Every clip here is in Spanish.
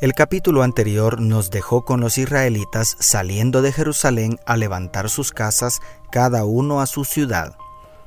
el capítulo anterior nos dejó con los israelitas saliendo de Jerusalén a levantar sus casas, cada uno a su ciudad.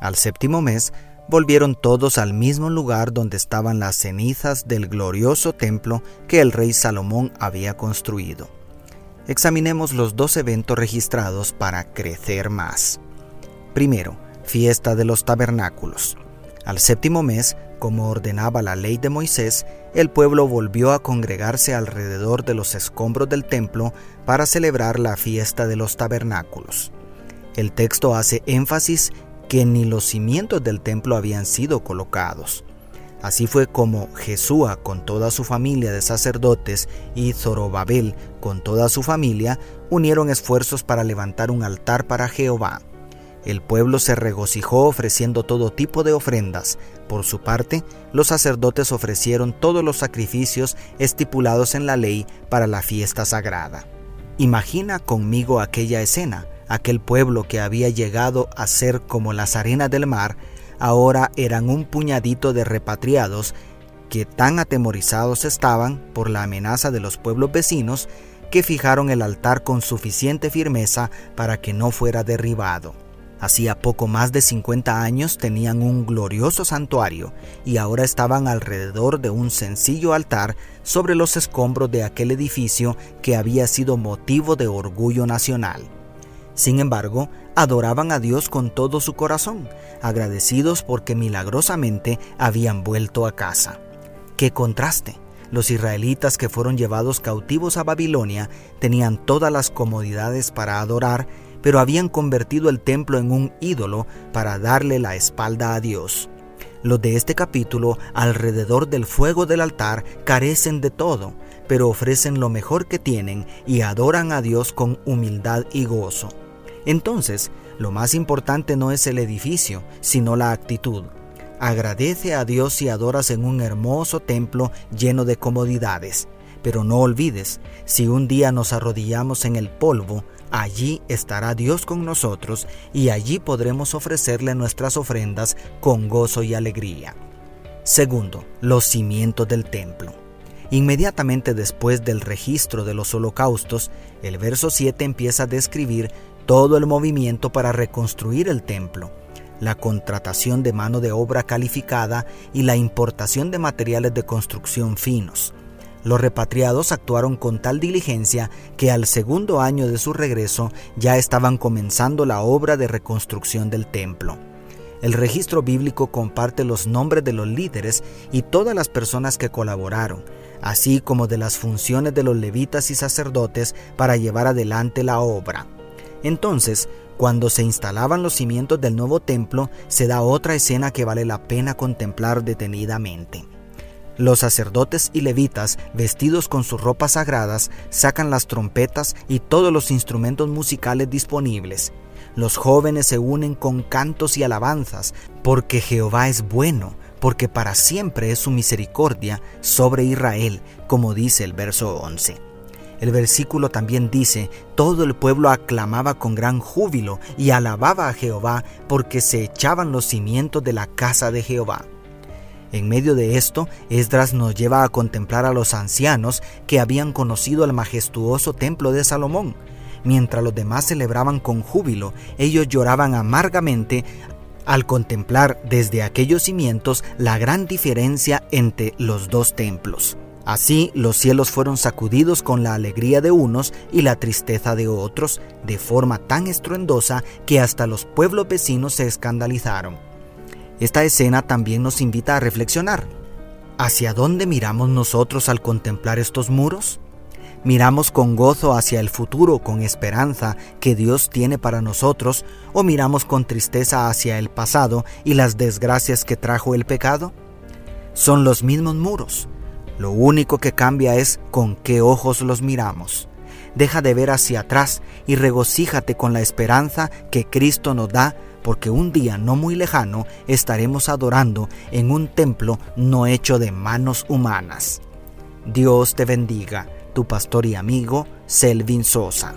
Al séptimo mes, volvieron todos al mismo lugar donde estaban las cenizas del glorioso templo que el rey Salomón había construido. Examinemos los dos eventos registrados para crecer más. Primero, fiesta de los tabernáculos. Al séptimo mes, como ordenaba la ley de Moisés, el pueblo volvió a congregarse alrededor de los escombros del templo para celebrar la fiesta de los tabernáculos. El texto hace énfasis que ni los cimientos del templo habían sido colocados. Así fue como Jesúa con toda su familia de sacerdotes y Zorobabel con toda su familia unieron esfuerzos para levantar un altar para Jehová. El pueblo se regocijó ofreciendo todo tipo de ofrendas. Por su parte, los sacerdotes ofrecieron todos los sacrificios estipulados en la ley para la fiesta sagrada. Imagina conmigo aquella escena. Aquel pueblo que había llegado a ser como las arenas del mar, ahora eran un puñadito de repatriados que tan atemorizados estaban por la amenaza de los pueblos vecinos que fijaron el altar con suficiente firmeza para que no fuera derribado. Hacía poco más de 50 años tenían un glorioso santuario y ahora estaban alrededor de un sencillo altar sobre los escombros de aquel edificio que había sido motivo de orgullo nacional. Sin embargo, adoraban a Dios con todo su corazón, agradecidos porque milagrosamente habían vuelto a casa. ¡Qué contraste! Los israelitas que fueron llevados cautivos a Babilonia tenían todas las comodidades para adorar pero habían convertido el templo en un ídolo para darle la espalda a Dios. Los de este capítulo, alrededor del fuego del altar, carecen de todo, pero ofrecen lo mejor que tienen y adoran a Dios con humildad y gozo. Entonces, lo más importante no es el edificio, sino la actitud. Agradece a Dios si adoras en un hermoso templo lleno de comodidades. Pero no olvides, si un día nos arrodillamos en el polvo, Allí estará Dios con nosotros y allí podremos ofrecerle nuestras ofrendas con gozo y alegría. Segundo, los cimientos del templo. Inmediatamente después del registro de los holocaustos, el verso 7 empieza a describir todo el movimiento para reconstruir el templo, la contratación de mano de obra calificada y la importación de materiales de construcción finos. Los repatriados actuaron con tal diligencia que al segundo año de su regreso ya estaban comenzando la obra de reconstrucción del templo. El registro bíblico comparte los nombres de los líderes y todas las personas que colaboraron, así como de las funciones de los levitas y sacerdotes para llevar adelante la obra. Entonces, cuando se instalaban los cimientos del nuevo templo, se da otra escena que vale la pena contemplar detenidamente. Los sacerdotes y levitas, vestidos con sus ropas sagradas, sacan las trompetas y todos los instrumentos musicales disponibles. Los jóvenes se unen con cantos y alabanzas, porque Jehová es bueno, porque para siempre es su misericordia sobre Israel, como dice el verso 11. El versículo también dice, todo el pueblo aclamaba con gran júbilo y alababa a Jehová porque se echaban los cimientos de la casa de Jehová. En medio de esto, Esdras nos lleva a contemplar a los ancianos que habían conocido el majestuoso templo de Salomón. Mientras los demás celebraban con júbilo, ellos lloraban amargamente al contemplar desde aquellos cimientos la gran diferencia entre los dos templos. Así los cielos fueron sacudidos con la alegría de unos y la tristeza de otros, de forma tan estruendosa que hasta los pueblos vecinos se escandalizaron. Esta escena también nos invita a reflexionar. ¿Hacia dónde miramos nosotros al contemplar estos muros? ¿Miramos con gozo hacia el futuro, con esperanza que Dios tiene para nosotros, o miramos con tristeza hacia el pasado y las desgracias que trajo el pecado? Son los mismos muros. Lo único que cambia es con qué ojos los miramos. Deja de ver hacia atrás y regocíjate con la esperanza que Cristo nos da, porque un día no muy lejano estaremos adorando en un templo no hecho de manos humanas. Dios te bendiga, tu pastor y amigo Selvin Sosa.